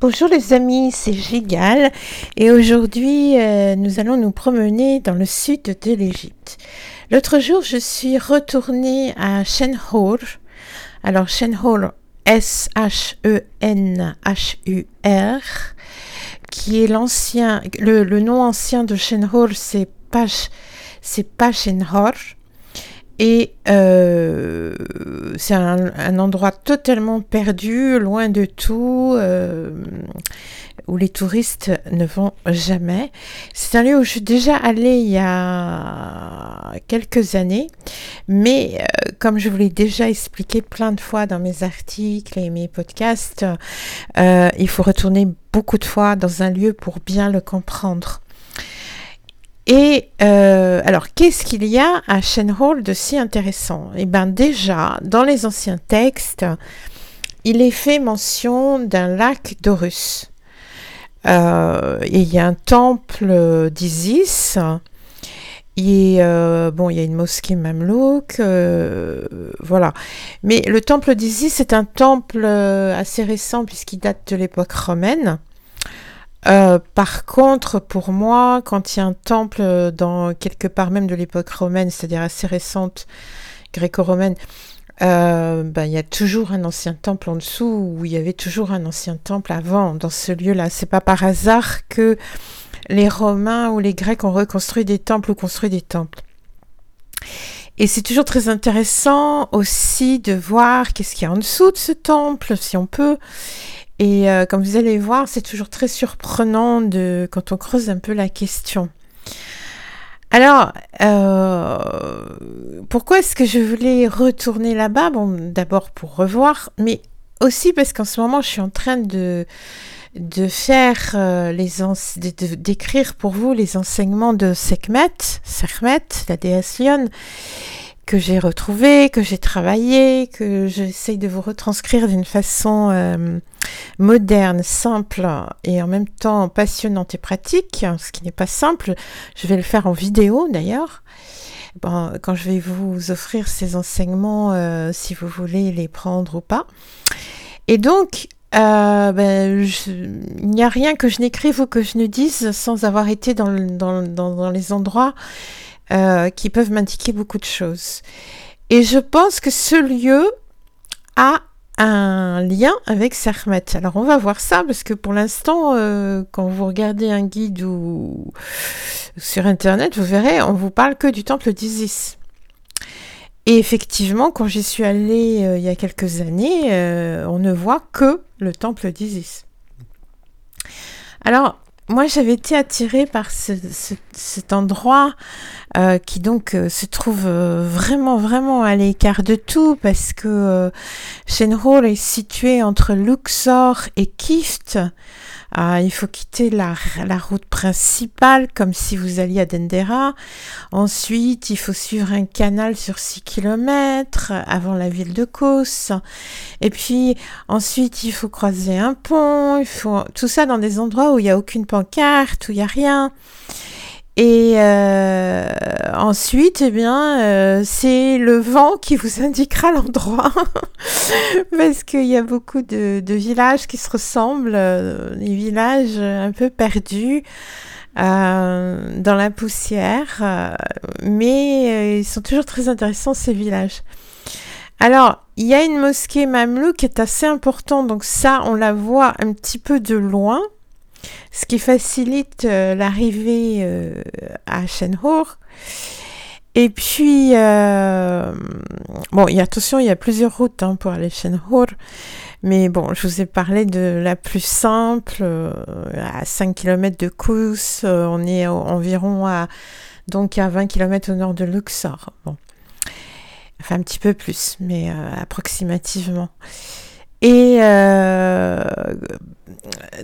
Bonjour les amis, c'est Gigal et aujourd'hui euh, nous allons nous promener dans le sud de l'Égypte. L'autre jour je suis retournée à Shenhur. Alors Shenhur, S-H-E-N-H-U-R, qui est l'ancien, le, nom ancien de Shenhur c'est Pash, c'est Pashenhor. Et euh, c'est un, endroit totalement perdu, loin de tout, euh, où les touristes ne vont jamais. C'est un lieu où je suis déjà allée il y a quelques années, mais euh, comme je vous l'ai déjà expliqué plein de fois dans mes articles et mes podcasts, il faut retourner beaucoup de fois dans un lieu pour bien le comprendre. Et euh, alors, qu'est-ce qu'il y a à Shenhol de si intéressant? Eh bien, déjà, dans les anciens textes, il est fait mention d'un lac d'Horus. Euh, il y a un temple d'Isis. Et euh, bon, il y a une mosquée mamelouk, voilà. Mais le temple d'Isis est un temple assez récent puisqu'il date de l'époque romaine. Euh, par contre, pour moi, quand il y a un temple dans quelque part même de l'époque romaine, c'est-à-dire assez récente, gréco-romaine, euh, ben, il y a toujours un ancien temple en dessous, où il y avait toujours un ancien temple avant, dans ce lieu-là. C'est pas par hasard que les Romains ou les Grecs ont reconstruit des temples ou construit des temples. Et c'est toujours très intéressant aussi de voir qu'est-ce qu'il y a en dessous de ce temple, si on peut. Et euh, comme vous allez voir, c'est toujours très surprenant quand on creuse un peu la question. Alors, euh, pourquoi est-ce que je voulais retourner là-bas? Bon, d'abord pour revoir, mais aussi parce qu'en ce moment, je suis en train de, de faire euh, les d'écrire pour vous les enseignements de Sekhmet, Sekhmet, la déesse Lyon que j'ai retrouvé, que j'ai travaillé, que j'essaye de vous retranscrire d'une façon euh, moderne, simple et en même temps passionnante et pratique, ce qui n'est pas simple. Je vais le faire en vidéo d'ailleurs. Quand je vais vous offrir ces enseignements, euh, si vous voulez les prendre ou pas. Et donc, euh, ben, il n'y a rien que je n'écrive ou que je ne dise sans avoir été dans les endroits euh, qui peuvent m'indiquer beaucoup de choses. Et je pense que ce lieu a un lien avec Sermet. Alors on va voir ça parce que pour l'instant, euh, quand vous regardez un guide ou sur internet, vous verrez, on vous parle que du temple d'Isis. Et effectivement, quand j'y suis allée euh, il y a quelques années, on ne voit que le temple d'Isis. Alors, moi, j'avais été attirée par cet endroit euh, qui donc euh, se trouve euh, vraiment, vraiment à l'écart de tout parce que Shenhol est situé entre Luxor et Kift. Ah, il faut quitter la, route principale comme si vous alliez à Dendera. Ensuite, il faut suivre un canal sur 6 km avant la ville de Kos. Et puis ensuite, il faut croiser un pont. Il faut tout ça dans des endroits où il n'y a aucune pancarte, où il n'y a rien. Et euh, ensuite, eh bien, euh, c'est le vent qui vous indiquera l'endroit, parce qu'il y a beaucoup de, villages qui se ressemblent, euh, des villages un peu perdus dans la poussière, mais ils sont toujours très intéressants ces villages. Alors, il y a une mosquée mamelouk qui est assez importante, donc ça, on la voit un petit peu de loin ce qui facilite euh, l'arrivée euh, à Shenhur. Et puis, euh, bon, attention, il y a plusieurs routes hein, pour aller à Shenhur. Mais bon, je vous ai parlé de la plus simple, à 5 km de Kous. on est environ à, donc à 20 km au nord de Luxor. Enfin, un petit peu plus, mais approximativement. Et euh,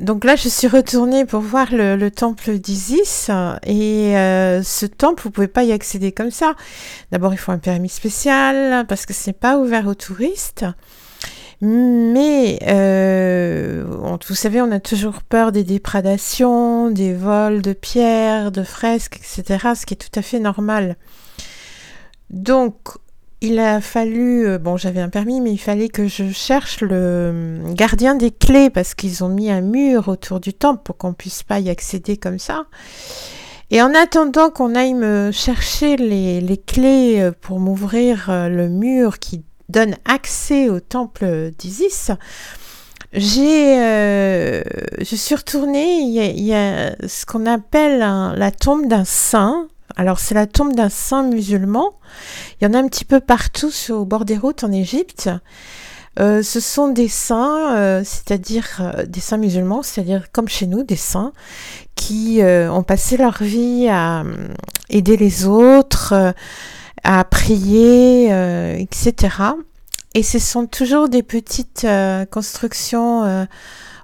donc là, je suis retournée pour voir le, temple d'Isis. Et euh, ce temple, vous pouvez pas y accéder comme ça. D'abord, il faut un permis spécial parce que ce n'est pas ouvert aux touristes. Mais euh, vous savez, on a toujours peur des déprédations, des vols de pierres, de fresques, etc. Ce qui est tout à fait normal. Donc, il a fallu, euh, bon j'avais un permis, mais il fallait que je cherche le gardien des clés parce qu'ils ont mis un mur autour du temple pour qu'on puisse pas y accéder comme ça. Et en attendant qu'on aille me chercher les, clés euh, pour m'ouvrir euh, le mur qui donne accès au temple d'Isis, j'ai, je suis retournée, il y a, ce qu'on appelle la tombe d'un saint, alors c'est la tombe d'un saint musulman. Il y en a un petit peu partout sur, au bord des routes en Égypte. Euh, ce sont des saints, euh, c'est-à-dire euh, des saints musulmans, c'est-à-dire comme chez nous, des saints qui ont passé leur vie à aider les autres, à prier, etc. Et ce sont toujours des petites constructions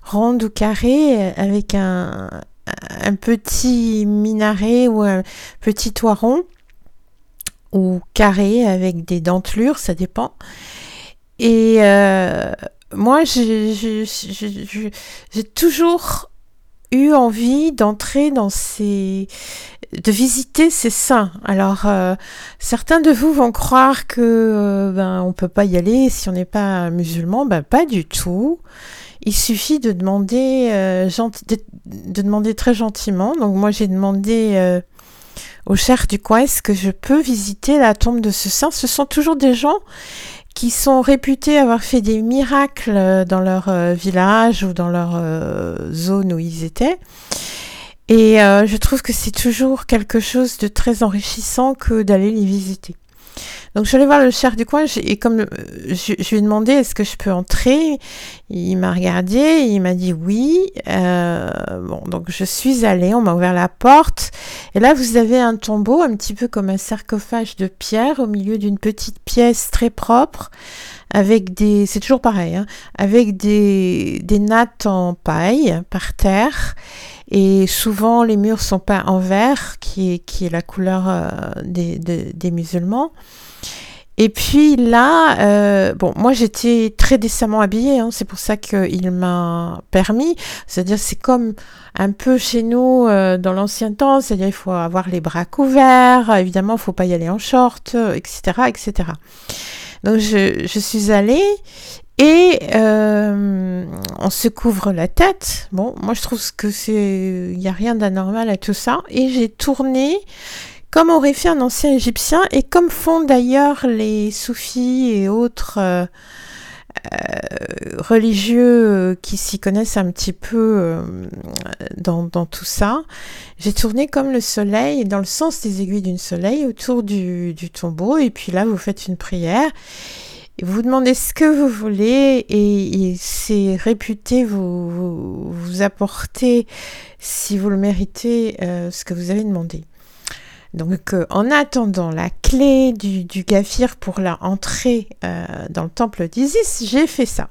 rondes ou carrées avec un, un petit minaret ou un petit toit rond ou carré avec des dentelures, ça dépend. Et euh, moi, j'ai toujours eu envie d'entrer dans ces de visiter ces saints. Alors euh, certains de vous vont croire que euh, ben on peut pas y aller si on n'est pas musulman, ben pas du tout. Il suffit de demander, euh, de, demander très gentiment. Donc moi j'ai demandé euh, au cher du coin est-ce que je peux visiter la tombe de ce saint? Ce sont toujours des gens qui sont réputés avoir fait des miracles euh, dans leur village ou dans leur zone où ils étaient. Et je trouve que c'est toujours quelque chose de très enrichissant que d'aller les visiter. Donc je suis allée voir le cher du coin et comme euh, je, lui ai demandé est-ce que je peux entrer, il m'a regardé, il m'a dit oui. Euh, bon, donc je suis allée, on m'a ouvert la porte. Et là vous avez un tombeau un petit peu comme un sarcophage de pierre au milieu d'une petite pièce très propre avec des, c'est toujours pareil, hein, avec des, des nattes en paille par terre et souvent les murs sont peints en vert qui est, qui est la couleur euh, des, des musulmans. Et puis là, euh, bon, moi j'étais très décemment habillée, hein, c'est pour ça qu'il m'a permis. C'est-à-dire, c'est comme un peu chez nous euh, dans l'ancien temps, c'est-à-dire il faut avoir les bras couverts, évidemment, il faut pas y aller en short, etc., etc. Donc je, je suis allée et euh, on se couvre la tête. Bon, moi je trouve que c'est, il n'y a rien d'anormal à tout ça. Et j'ai tourné comme aurait fait un ancien égyptien et comme font d'ailleurs les soufis et autres euh, euh, religieux euh, qui s'y connaissent un petit peu dans, tout ça. J'ai tourné comme le soleil, dans le sens des aiguilles d'une soleil, autour du, tombeau, et puis là, vous faites une prière. Vous vous demandez ce que vous voulez et, c'est réputé vous, vous, apporter, si vous le méritez, ce que vous avez demandé. Donc, euh, en attendant la clé du, du gafir pour la entrée euh, dans le temple d'Isis, j'ai fait ça.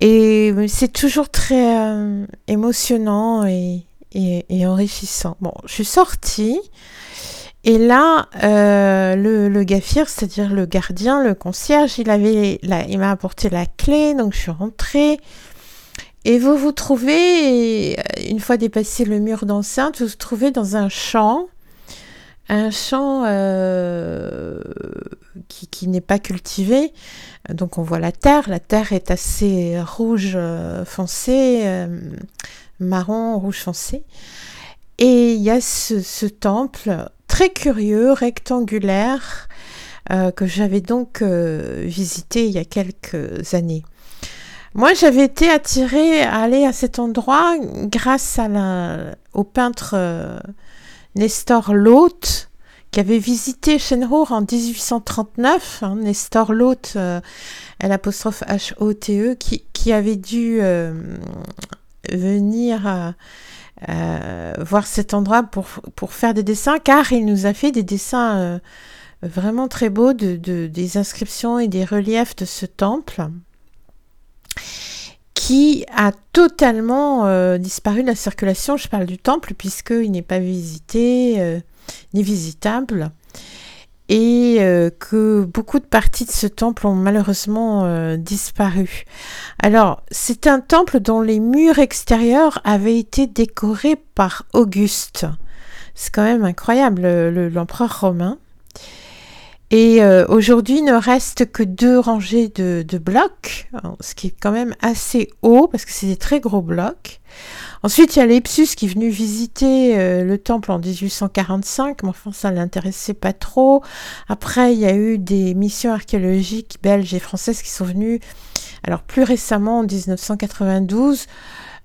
Et c'est toujours très euh, émotionnant et, enrichissant. Bon, je suis sortie. Et là, le, le gafir, c'est-à-dire le gardien, le concierge, il avait, il m'a apporté la clé, donc je suis rentrée. Et vous vous trouvez, une fois dépassé le mur d'enceinte, vous vous trouvez dans un champ un champ euh, qui, n'est pas cultivé. Donc on voit la terre. La terre est assez rouge euh, foncé, euh, marron rouge foncé. Et il y a ce, temple très curieux, rectangulaire, que j'avais donc visité il y a quelques années. Moi, j'avais été attirée à aller à cet endroit grâce à au peintre Nestor Lot, qui avait visité Shenhur en 1839. Hein, Nestor Lot, euh, l'apostrophe H-O-T-E, qui, avait dû euh, venir euh, voir cet endroit pour, pour faire des dessins, car il nous a fait des dessins vraiment très beaux de, des inscriptions et des reliefs de ce temple qui a totalement euh, disparu de la circulation. Je parle du temple puisqu'il n'est pas visité euh, ni visitable et euh, que beaucoup de parties de ce temple ont malheureusement disparu. Alors, c'est un temple dont les murs extérieurs avaient été décorés par Auguste. C'est quand même incroyable, l'empereur romain. Et euh, aujourd'hui, ne reste que deux rangées de, blocs, ce qui est quand même assez haut parce que c'est des très gros blocs. Ensuite, il y a Lepsus qui est venu visiter euh, le temple en 1845, mais enfin, ça l'intéressait pas trop. Après, il y a eu des missions archéologiques belges et françaises qui sont venues, alors plus récemment en 1992.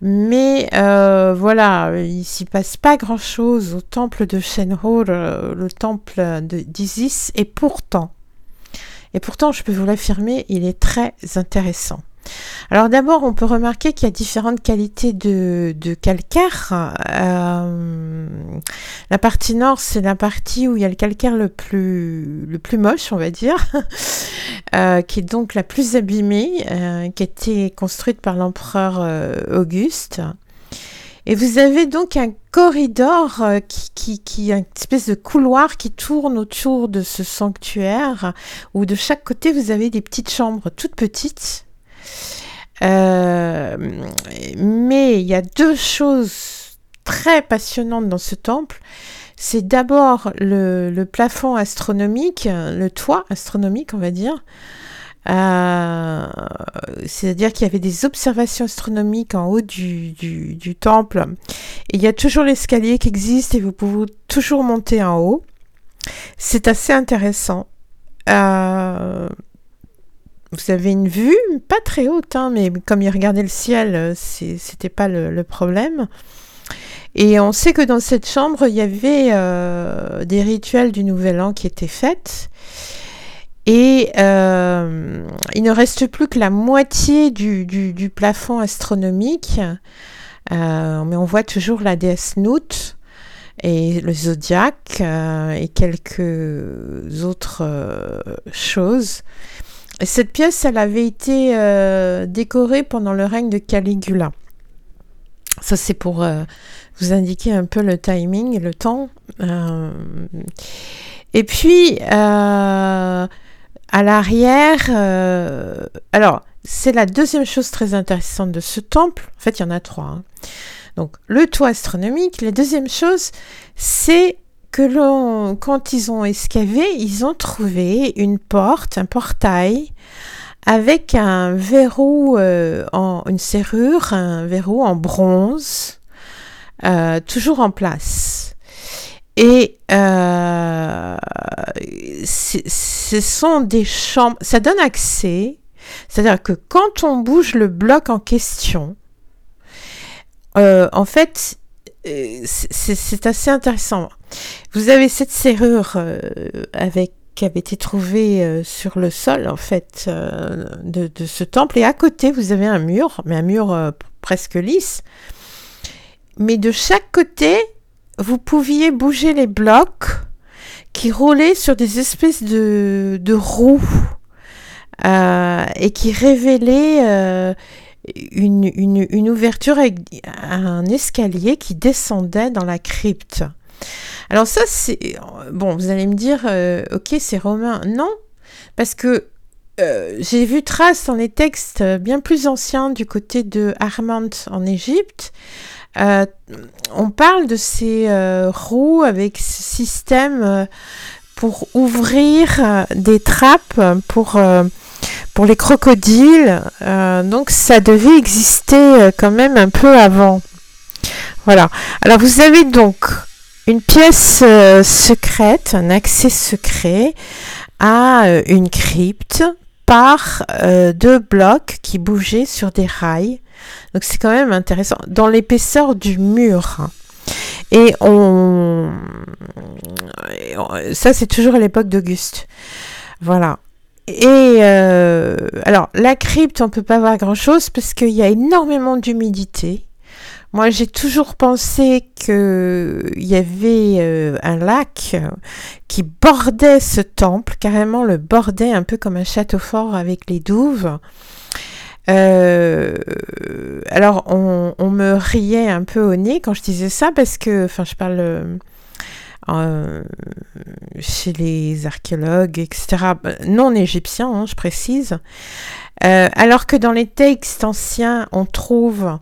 Mais euh, voilà, il s'y passe pas grand-chose au temple de Shenhur, euh, le temple d'Isis, et pourtant, et pourtant, je peux vous l'affirmer, il est très intéressant. Alors d'abord, on peut remarquer qu'il y a différentes qualités de, calcaire. Euh, la partie nord, c'est la partie où il y a le calcaire le plus, moche, on va dire, euh, qui est donc la plus abîmée, euh, qui a été construite par l'empereur Auguste. Et vous avez donc un corridor qui, qui, qui, une espèce de couloir qui tourne autour de ce sanctuaire, où de chaque côté vous avez des petites chambres toutes petites, euh, mais il y a deux choses très passionnantes dans ce temple. C'est d'abord le, plafond astronomique, le toit astronomique, on va dire. Euh, c'est-à-dire qu'il y avait des observations astronomiques en haut du, temple. Il y a toujours l'escalier qui existe et vous pouvez toujours monter en haut. C'est assez intéressant. Euh, vous avez une vue, pas très haute, hein, mais comme il regardait le ciel, euh, c'était pas le, problème. Et on sait que dans cette chambre, il y avait euh, des rituels du Nouvel An qui étaient faits. Et euh, il ne reste plus que la moitié du, plafond astronomique. mais on voit toujours la déesse Nout et le zodiaque et quelques autres choses. Cette pièce, elle avait été euh, décorée pendant le règne de Caligula. Ça, c'est pour euh, vous indiquer un peu le timing, le temps. Euh, et puis, à l'arrière, alors, c'est la deuxième chose très intéressante de ce temple. En fait, il y en a trois. Hein. Donc, le toit astronomique. La deuxième chose, c'est que l'on, quand ils ont escavé, ils ont trouvé une porte, un portail avec un verrou euh, en une serrure, un verrou en bronze, euh, toujours en place. Et euh, ce sont des chambres, ça donne accès, c'est-à-dire que quand on bouge le bloc en question, en fait, c'est assez intéressant. Vous avez cette serrure euh, avec qui avait été trouvée euh, sur le sol en fait euh, de, ce temple et à côté vous avez un mur, mais un mur presque lisse. Mais de chaque côté, vous pouviez bouger les blocs qui roulaient sur des espèces de roues et qui révélaient une, une, ouverture avec un escalier qui descendait dans la crypte. Alors ça, c'est... Bon, vous allez me dire, euh, ok, c'est romain. Non, parce que euh, j'ai vu trace dans les textes bien plus anciens du côté de Armand en Égypte. Euh, on parle de ces roues avec ce système pour ouvrir des trappes pour les crocodiles. donc ça devait exister quand même un peu avant. Voilà. Alors vous avez donc une pièce euh, secrète, un accès secret à euh, une crypte par euh, deux blocs qui bougeaient sur des rails. Donc c'est quand même intéressant. Dans l'épaisseur du mur. Et on... Ça c'est toujours à l'époque d'Auguste. Voilà. Et alors la crypte, on peut pas voir grand chose parce qu'il y a énormément d'humidité. Moi, j'ai toujours pensé qu'il y avait euh, un lac qui bordait ce temple, carrément le bordait un peu comme un château fort avec les douves. Euh, alors, on, me riait un peu au nez quand je disais ça parce que, enfin, je parle euh, chez les archéologues, etc., non égyptiens, hein, je précise. alors que dans les textes anciens, on trouve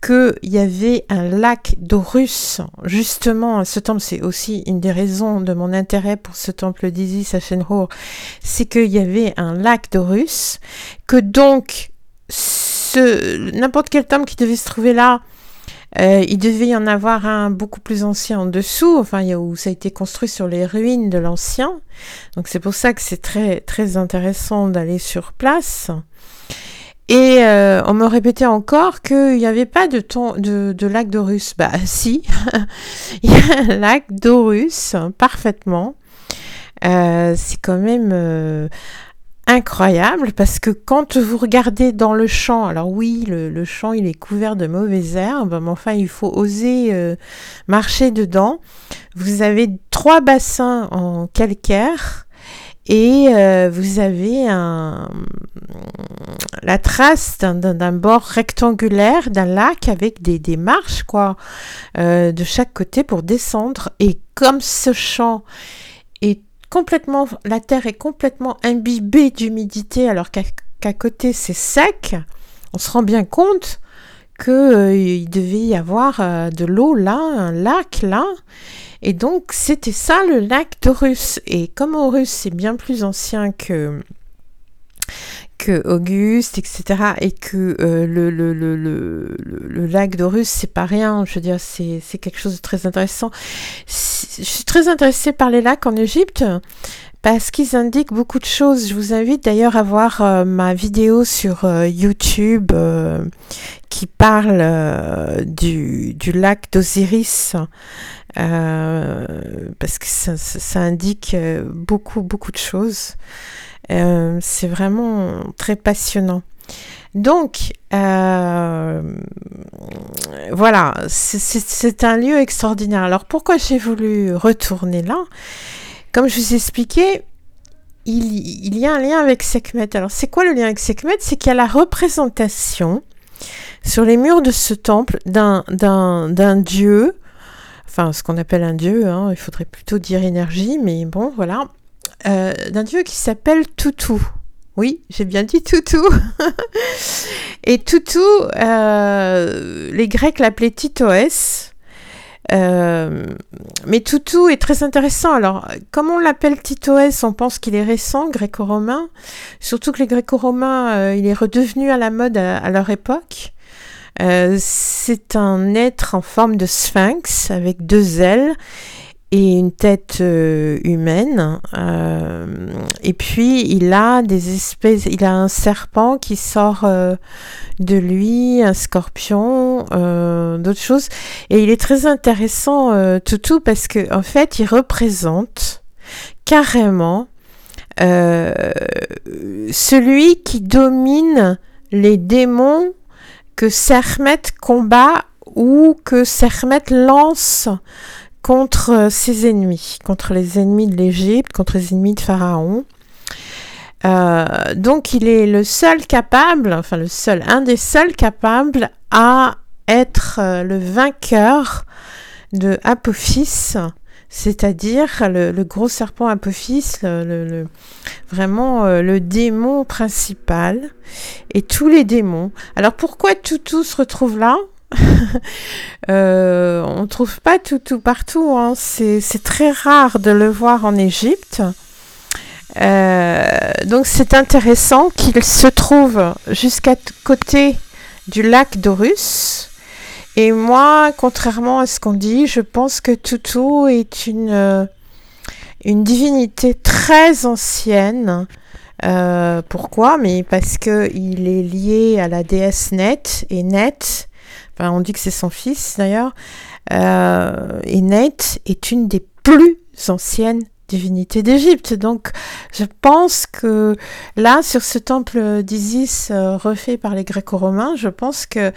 qu'il y avait un lac d'Horus. Justement, ce temple, c'est aussi une des raisons de mon intérêt pour ce temple d'Isis à Shenhur, c'est qu'il y avait un lac d'Horus, que donc n'importe quel temple qui devait se trouver là, euh, il devait y en avoir un beaucoup plus ancien en dessous, enfin où ça a été construit sur les ruines de l'ancien. Donc c'est pour ça que c'est très très intéressant d'aller sur place. Et euh, on me répétait encore qu'il n'y avait pas de, lac d'Orus. Bah si, il y a un lac d'Orus, parfaitement. Euh, c'est quand même incroyable parce que quand vous regardez dans le champ, alors oui, le, champ il est couvert de mauvaises herbes, mais enfin il faut oser marcher dedans. Vous avez trois bassins en calcaire et euh, vous avez un, la trace d'un bord rectangulaire d'un lac avec des, des marches quoi euh, de chaque côté pour descendre et comme ce champ est complètement la terre est complètement imbibée d'humidité alors qu'à côté c'est sec on se rend bien compte qu'il euh, devait y avoir de l'eau là un lac là et donc c'était ça le lac d'Horus. Et comme Horus c'est bien plus ancien que que Auguste, etc. Et que euh, le, le, le, le, lac d'Horus, c'est pas rien. Je veux dire, c'est quelque chose de très intéressant. Je suis très intéressée par les lacs en Égypte parce qu'ils indiquent beaucoup de choses. Je vous invite d'ailleurs à voir euh, ma vidéo sur euh, YouTube qui parle du, lac d'Osiris euh, parce que ça, indique euh, beaucoup, beaucoup de choses. Euh, c'est vraiment très passionnant. Donc, voilà, c'est un lieu extraordinaire. Alors, pourquoi j'ai voulu retourner là? Comme je vous ai expliqué, il, y a un lien avec Sekhmet. Alors, c'est quoi le lien avec Sekhmet? C'est qu'il y a la représentation sur les murs de ce temple d'un dieu enfin ce qu'on appelle un dieu, hein, il faudrait plutôt dire énergie, mais bon, voilà, euh, d'un dieu qui s'appelle Toutou. Oui, j'ai bien dit Toutou. Et Toutou, euh, les Grecs l'appelaient Titoès. Euh, mais Toutou est très intéressant. Alors, comme on l'appelle Titoès, on pense qu'il est récent, gréco-romain. Surtout que les gréco-romains, il est redevenu à la mode à leur époque. Euh, c'est un être en forme de sphinx avec deux ailes et une tête euh, humaine. Euh, et puis il a des espèces, il a un serpent qui sort de lui, un scorpion, d'autres choses. Et il est très intéressant, Toutou, parce que en fait, il représente carrément celui qui domine les démons que Sermet combat ou que Sermet lance contre ses ennemis, contre les ennemis de l'Égypte, contre les ennemis de Pharaon. Euh, donc il est le seul capable, enfin le seul, un des seuls capables à être euh, le vainqueur de Apophis, c'est-à-dire le, gros serpent Apophis, le, vraiment euh, le démon principal et tous les démons. Alors pourquoi Toutou se retrouve là? euh, On ne trouve pas Toutou partout, hein. c'est très rare de le voir en Égypte. Euh, donc c'est intéressant qu'il se trouve jusqu'à côté du lac d'Horus. Et moi, contrairement à ce qu'on dit, je pense que Toutou est une, euh, une divinité très ancienne. Euh, pourquoi? Mais parce qu'il est lié à la déesse Net, et Net, on dit que c'est son fils d'ailleurs, euh, et Net est une des plus anciennes divinités d'Égypte. Donc je pense que là, sur ce temple d'Isis refait par les Gréco-Romains, je pense que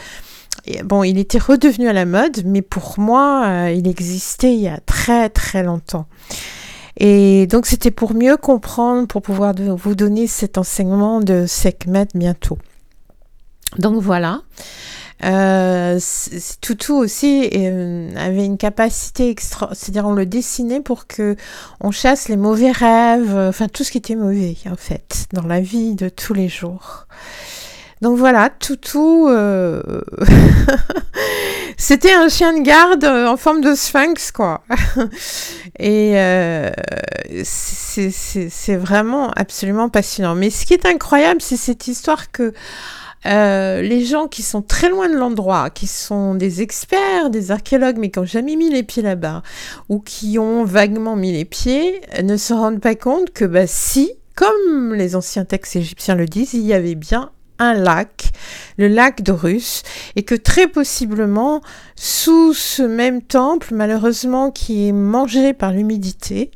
bon, il était redevenu à la mode, mais pour moi, euh, il existait il y a très très longtemps. Et donc c'était pour mieux comprendre, pour pouvoir vous donner cet enseignement de Sekhmet bientôt. Donc voilà. Euh, Toutou aussi euh, avait une capacité extra, c'est-à-dire on le dessinait pour que on chasse les mauvais rêves, enfin tout ce qui était mauvais en fait dans la vie de tous les jours. Donc voilà, Toutou, euh, c'était un chien de garde en forme de sphinx, quoi. Et euh, c'est vraiment absolument passionnant. Mais ce qui est incroyable, c'est cette histoire que euh, les gens qui sont très loin de l'endroit, qui sont des experts, des archéologues, mais qui n'ont jamais mis les pieds là-bas, ou qui ont vaguement mis les pieds, ne se rendent pas compte que bah, si, comme les anciens textes égyptiens le disent, il y avait bien un lac, le lac d'Horus, et que très possiblement, sous ce même temple, malheureusement, qui est mangé par l'humidité,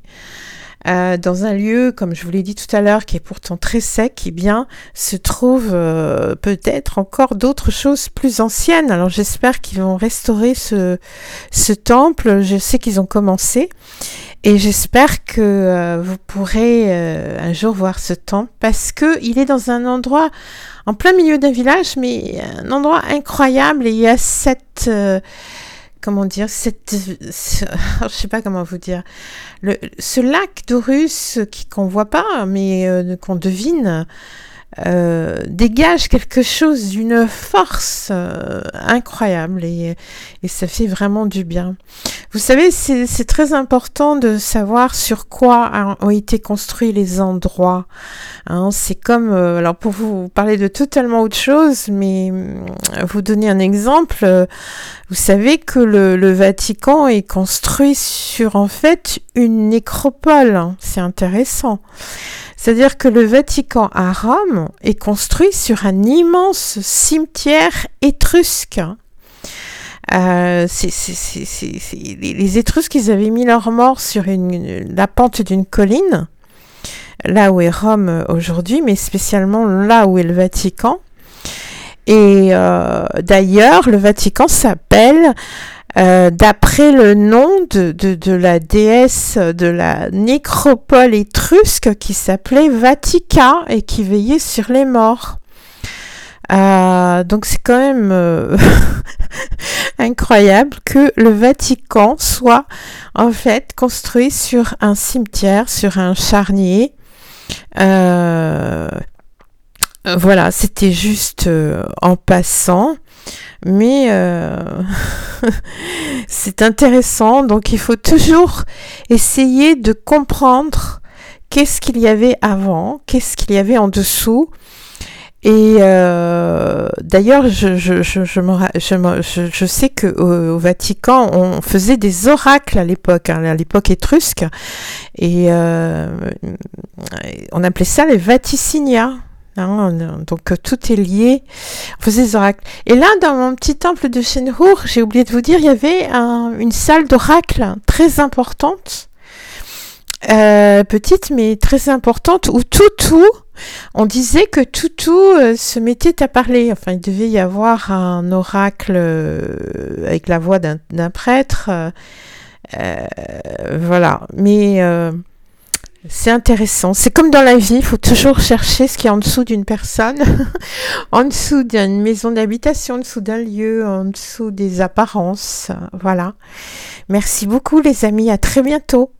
euh, dans un lieu, comme je vous l'ai dit tout à l'heure, qui est pourtant très sec, eh bien, se trouvent euh, peut-être encore d'autres choses plus anciennes. Alors j'espère qu'ils vont restaurer ce, ce temple. Je sais qu'ils ont commencé. Et j'espère que euh, vous pourrez un jour voir ce temple parce que il est dans un endroit en plein milieu d'un village, mais un endroit incroyable. Et il y a cette comment dire, cette, je sais pas comment vous dire, le, ce lac d'Orus qu'on voit pas, mais euh, qu'on devine, euh, dégage quelque chose d'une force euh, incroyable et, et, ça fait vraiment du bien. Vous savez, c'est très important de savoir sur quoi ont été construits les endroits. Hein. c'est comme, euh, alors pour vous parler de totalement autre chose, mais vous donner un exemple, vous savez que le, le Vatican est construit sur en fait une nécropole. C'est intéressant. C'est-à-dire que le Vatican à Rome est construit sur un immense cimetière étrusque. Euh, les, Étrusques, avaient mis leurs morts sur la pente d'une colline, là où est Rome aujourd'hui, mais spécialement là où est le Vatican. Et euh, d'ailleurs, le Vatican s'appelle euh, d'après le nom de, de, la déesse de la nécropole étrusque qui s'appelait Vatica et qui veillait sur les morts. Euh, donc c'est quand même euh, incroyable que le Vatican soit en fait construit sur un cimetière, sur un charnier. Voilà, c'était juste en passant mais euh, c'est intéressant. Donc il faut toujours essayer de comprendre qu'est-ce qu'il y avait avant, qu'est-ce qu'il y avait en dessous. Et euh, d'ailleurs, je, sais qu'au au Vatican, on faisait des oracles à l'époque, hein, à l'époque étrusque, et euh, on appelait ça les vaticinia. Donc euh, tout est lié. On faisait des oracles. Et là, dans mon petit temple de Shenhur, j'ai oublié de vous dire, il y avait une salle d'oracle très importante, euh, petite mais très importante, où Toutou, on disait que Toutou euh, se mettait à parler. Enfin, il devait y avoir un oracle avec la voix d'un prêtre. voilà. Mais c'est intéressant. C'est comme dans la vie, il faut toujours chercher ce qui est en dessous d'une personne, en dessous d'une maison d'habitation, en dessous d'un lieu, en dessous des apparences. Voilà. Merci beaucoup les amis, à très bientôt.